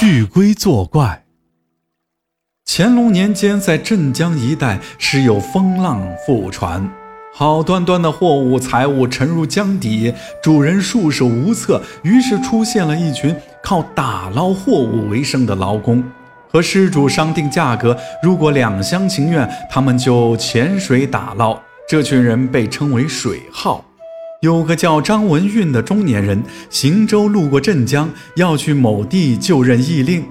巨龟作怪。乾隆年间，在镇江一带时有风浪覆船，好端端的货物财物沉入江底，主人束手无策，于是出现了一群靠打捞货物为生的劳工，和失主商定价格，如果两厢情愿，他们就潜水打捞。这群人被称为水号。有个叫张文运的中年人行舟路过镇江，要去某地就任驿令。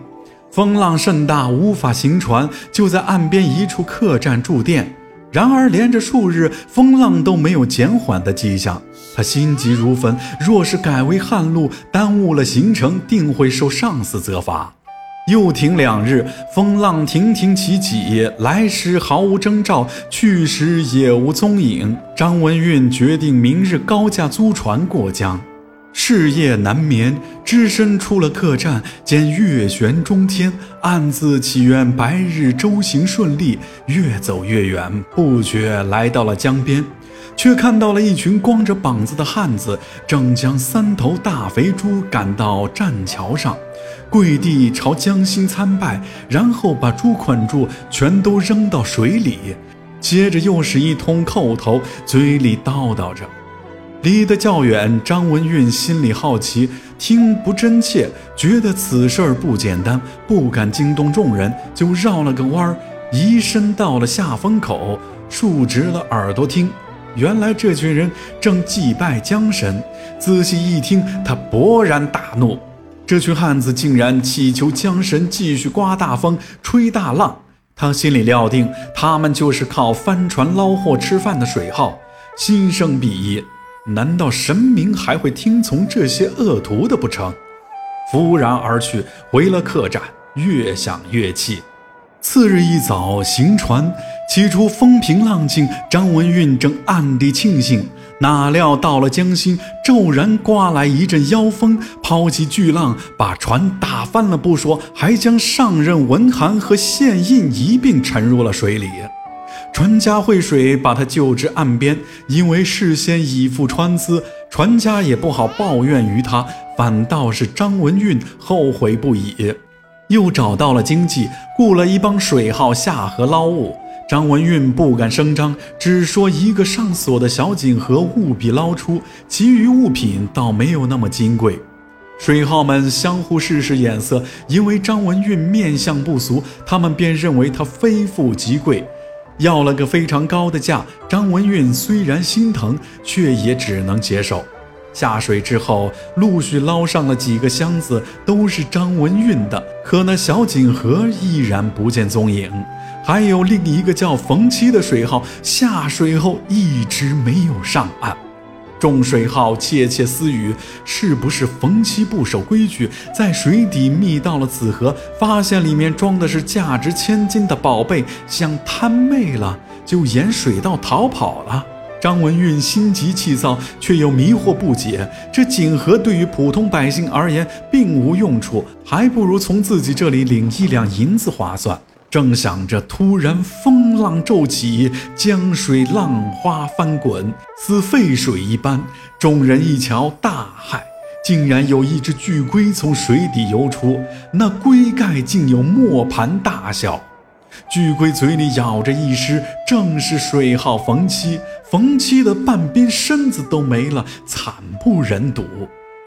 风浪甚大，无法行船，就在岸边一处客栈住店。然而连着数日，风浪都没有减缓的迹象，他心急如焚。若是改为旱路，耽误了行程，定会受上司责罚。又停两日，风浪亭亭起起，来时毫无征兆，去时也无踪影。张文运决定明日高价租船过江。是夜难眠，只身出了客栈，见月悬中天，暗自祈愿白日舟行顺利。越走越远，不觉来到了江边。却看到了一群光着膀子的汉子，正将三头大肥猪赶到栈桥上，跪地朝江心参拜，然后把猪捆住，全都扔到水里。接着又是一通叩头，嘴里叨叨着。离得较远，张文运心里好奇，听不真切，觉得此事儿不简单，不敢惊动众人，就绕了个弯儿，移身到了下风口，竖直了耳朵听。原来这群人正祭拜江神，仔细一听，他勃然大怒。这群汉子竟然祈求江神继续刮大风、吹大浪。他心里料定，他们就是靠帆船捞货吃饭的水号，心生鄙夷。难道神明还会听从这些恶徒的不成？拂然而去，回了客栈，越想越气。次日一早行船，起初风平浪静，张文运正暗地庆幸，哪料到了江心，骤然刮来一阵妖风，抛起巨浪，把船打翻了不说，还将上任文函和县印一并沉入了水里。船家会水，把他救至岸边，因为事先已付船资，船家也不好抱怨于他，反倒是张文运后悔不已。又找到了经济，雇了一帮水号下河捞物。张文运不敢声张，只说一个上锁的小锦盒务必捞出，其余物品倒没有那么金贵。水号们相互试试眼色，因为张文运面相不俗，他们便认为他非富即贵，要了个非常高的价。张文运虽然心疼，却也只能接受。下水之后，陆续捞上了几个箱子，都是张文运的。可那小锦盒依然不见踪影。还有另一个叫冯七的水号，下水后一直没有上岸。众水号窃窃私语：是不是冯七不守规矩，在水底觅到了此盒，发现里面装的是价值千金的宝贝，想贪妹了，就沿水道逃跑了？张文运心急气躁，却又迷惑不解。这锦盒对于普通百姓而言并无用处，还不如从自己这里领一两银子划算。正想着，突然风浪骤起，江水浪花翻滚，似沸水一般。众人一瞧，大骇，竟然有一只巨龟从水底游出，那龟盖竟有磨盘大小。巨龟嘴里咬着一尸，正是水号冯七。冯七的半边身子都没了，惨不忍睹。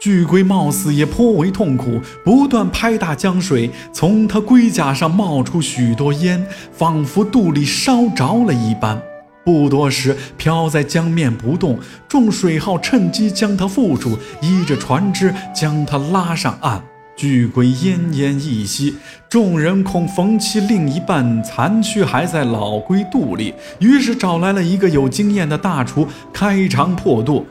巨龟貌似也颇为痛苦，不断拍打江水，从它龟甲上冒出许多烟，仿佛肚里烧着了一般。不多时，漂在江面不动。众水号趁机将它缚住，依着船只将它拉上岸。巨龟奄奄一息，众人恐冯七另一半残躯还在老龟肚里，于是找来了一个有经验的大厨开肠破肚，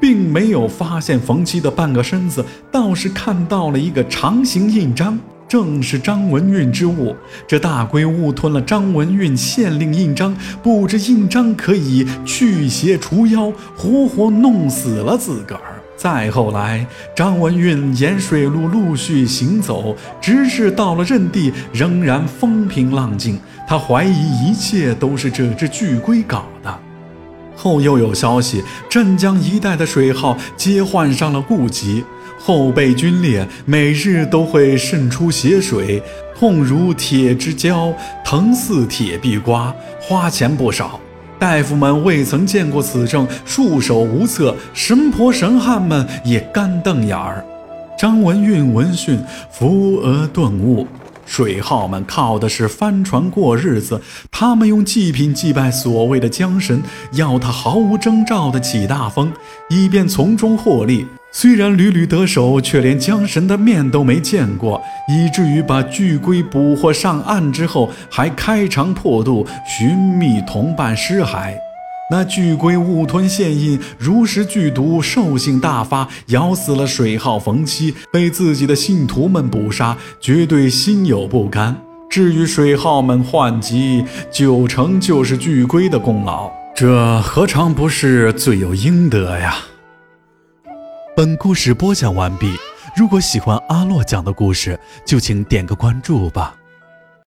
并没有发现冯七的半个身子，倒是看到了一个长形印章，正是张文运之物。这大龟误吞了张文运县令印章，不知印章可以驱邪除妖，活活弄死了自个儿。再后来，张文运沿水路陆续行走，直至到了任地，仍然风平浪静。他怀疑一切都是这只巨龟搞的。后又有消息，镇江一带的水号皆换上了顾籍，后背皲裂，每日都会渗出血水，痛如铁之胶，疼似铁壁瓜，花钱不少。大夫们未曾见过此症，束手无策；神婆神汉们也干瞪眼儿。张文运闻讯，扶额顿悟。水号们靠的是帆船过日子，他们用祭品祭拜所谓的江神，要他毫无征兆的起大风，以便从中获利。虽然屡屡得手，却连江神的面都没见过，以至于把巨龟捕获上岸之后，还开肠破肚，寻觅同伴尸骸。那巨龟误吞现印，如实剧毒，兽性大发，咬死了水浩冯七，被自己的信徒们捕杀，绝对心有不甘。至于水浩们患疾，九成就是巨龟的功劳，这何尝不是罪有应得呀？本故事播讲完毕。如果喜欢阿洛讲的故事，就请点个关注吧。